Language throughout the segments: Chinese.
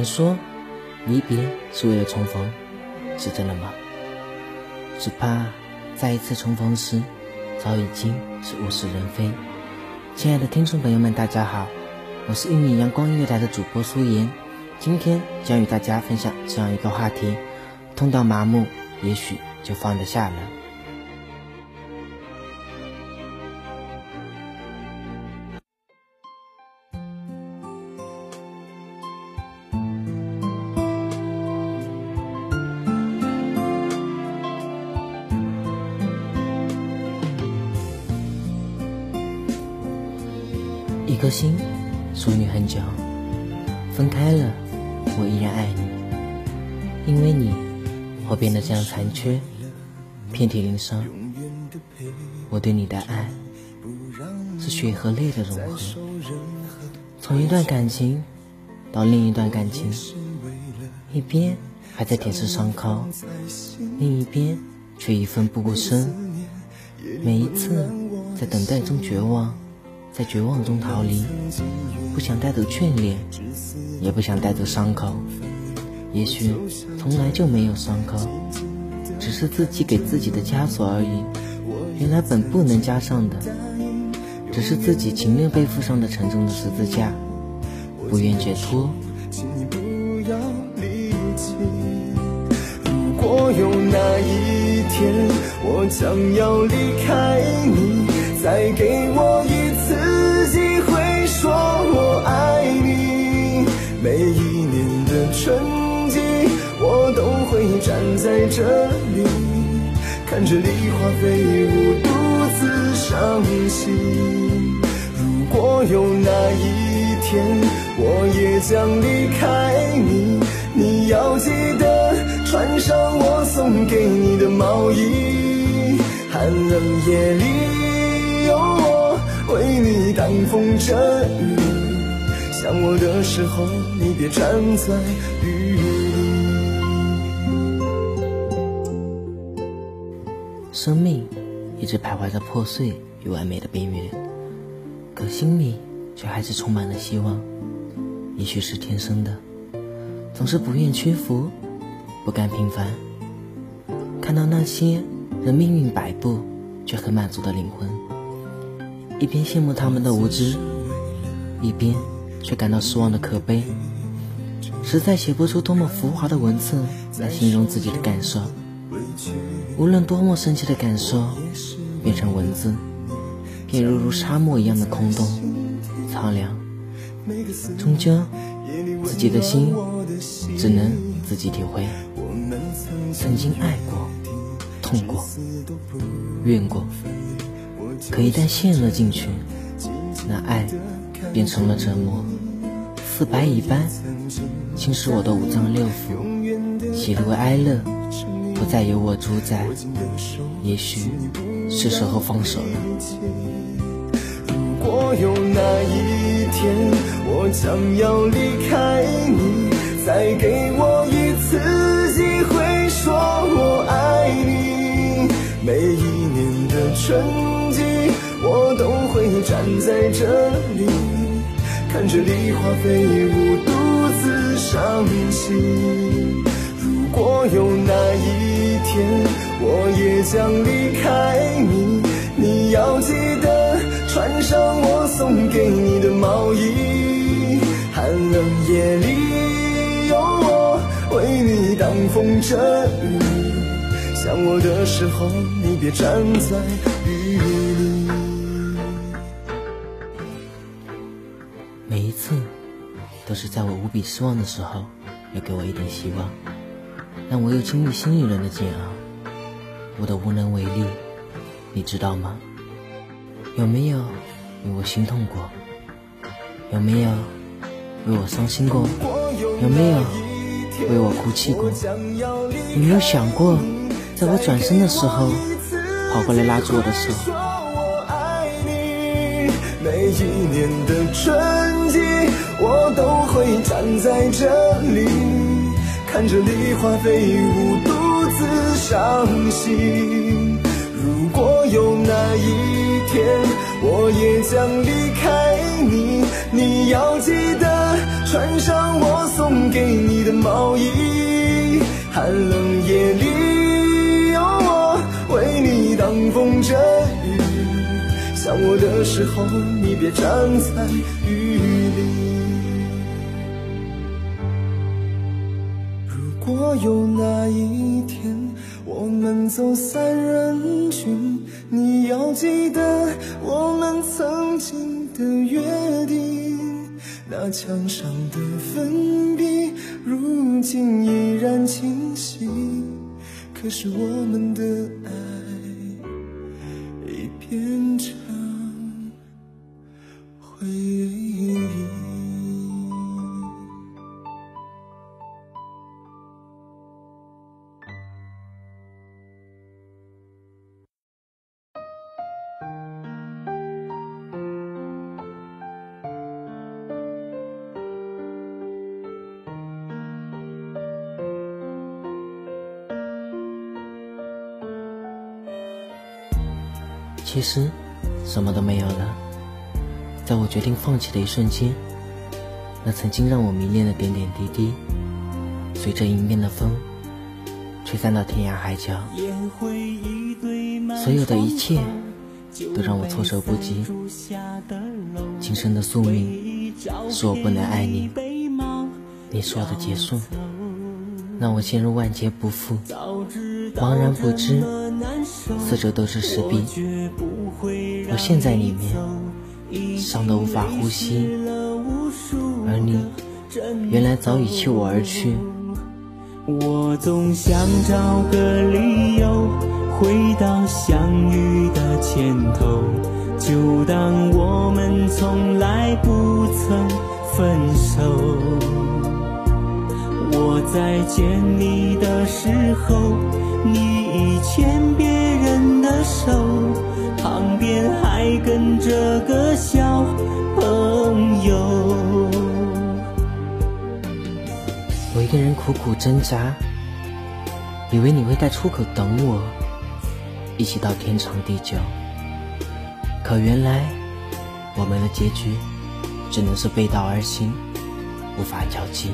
人说，离别是为了重逢，是真的吗？只怕再一次重逢时，早已经是物是人非。亲爱的听众朋友们，大家好，我是一米阳光音乐台的主播苏妍，今天将与大家分享这样一个话题：痛到麻木，也许就放得下了。颗心属你很久，分开了，我依然爱你，因为你，我变得这样残缺，遍体鳞伤。我对你的爱是血和泪的融合，从一段感情到另一段感情，一边还在舔舐伤口，另一边却一奋不顾身。每一次在等待中绝望。在绝望中逃离，不想带走眷恋，也不想带走伤口。也许从来就没有伤口，只是自己给自己的枷锁而已。原来本不能加上的，只是自己情愿背负上的沉重的十字架，不愿解脱。如果有那一天，我将要离开你，再给我一。我爱你，每一年的春季，我都会站在这里，看着梨花飞舞，独自伤心。如果有那一天，我也将离开你，你要记得穿上我送给你的毛衣，寒冷夜里有我。为你挡风遮雨，想我的时候，你别站在雨里。生命一直徘徊在破碎与完美的边缘，可心里却还是充满了希望。也许是天生的，总是不愿屈服，不甘平凡。看到那些任命运摆布却很满足的灵魂。一边羡慕他们的无知，一边却感到失望的可悲，实在写不出多么浮华的文字来形容自己的感受。无论多么深切的感受，变成文字，便如如沙漠一样的空洞、苍凉。终究，自己的心只能自己体会。曾经爱过，痛过，怨过。可一旦陷了进去，那爱变成了折磨，似白蚁般侵蚀我的五脏六腑，喜怒哀乐不再由我主宰，也许是时候放手了。如果有那一天，我将要离开你，再给我一次机会说我爱你，每一年的春季。我都会站在这里，看着梨花飞舞，独自伤心。如果有那一天，我也将离开你，你要记得穿上我送给你的毛衣。寒冷夜里有我为你挡风遮雨，想我的时候，你别站在是在我无比失望的时候，又给我一点希望，让我又经历新一轮的煎熬。我的无能为力，你知道吗？有没有为我心痛过？有没有为我伤心过？有没有为我哭泣过？有没有想过，在我转身的时候，跑过来拉住我的手？一年的春季，我都会站在这里，看着梨花飞舞，独自伤心。如果有那一天，我也将离开你，你要记得穿上我送给你的毛衣，寒冷夜里我的时候，你别站在雨里。如果有那一天，我们走散人群，你要记得我们曾经的约定。那墙上的粉笔，如今依然清晰。可是我们的爱其实，什么都没有了。在我决定放弃的一瞬间，那曾经让我迷恋的点点滴滴，随着迎面的风，吹散到天涯海角。所有的一切，都让我措手不及。今生的宿命，是我不能爱你，你是我的结束，让我陷入万劫不复，茫然不知，四周都是石壁，我陷在里面，伤得无法呼吸，而你，原来早已弃我而去。我总想找个理由回到相遇的前头，就当我们从来不曾分手。我在见你的时候，你已牵别人的手，旁边还跟着个小朋友。我一个人苦苦挣扎，以为你会在出口等我，一起到天长地久。可原来，我们的结局只能是背道而行，无法交集。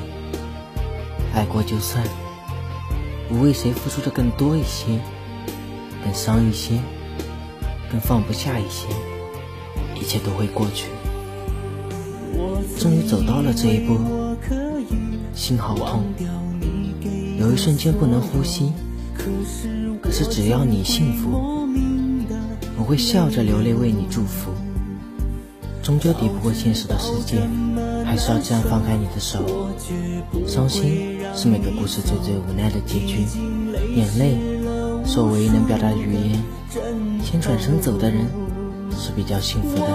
爱过就算，我为谁付出的更多一些，更伤一些，更放不下一些，一切都会过去。终于走到了这一步，心好痛，有一瞬间不能呼吸。可是只要你幸福，我会笑着流泪为你祝福。终究抵不过现实的世界，还是要这样放开你的手。伤心是每个故事最最无奈的结局，眼泪是我唯一能表达的语言。先转身走的人是比较幸福的。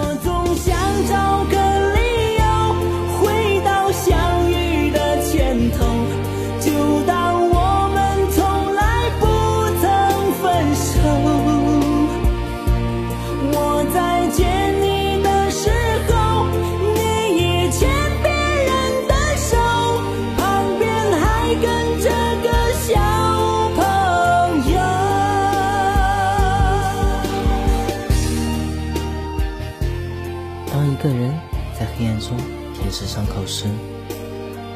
黑暗中舔舐伤口时，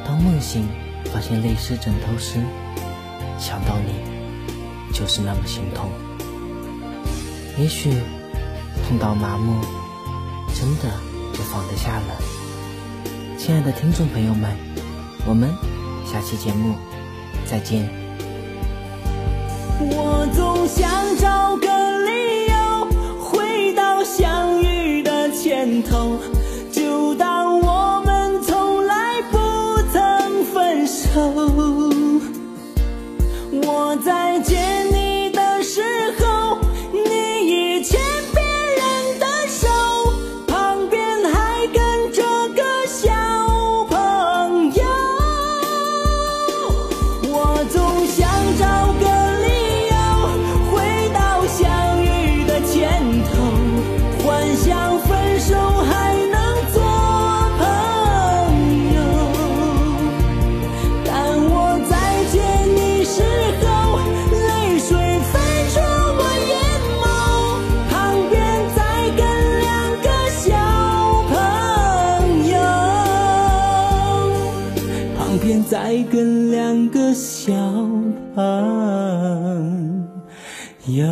当梦醒发现泪湿枕头时，想到你，就是那么心痛。也许痛到麻木，真的就放得下了。亲爱的听众朋友们，我们下期节目再见。我总想找个再跟两个小朋友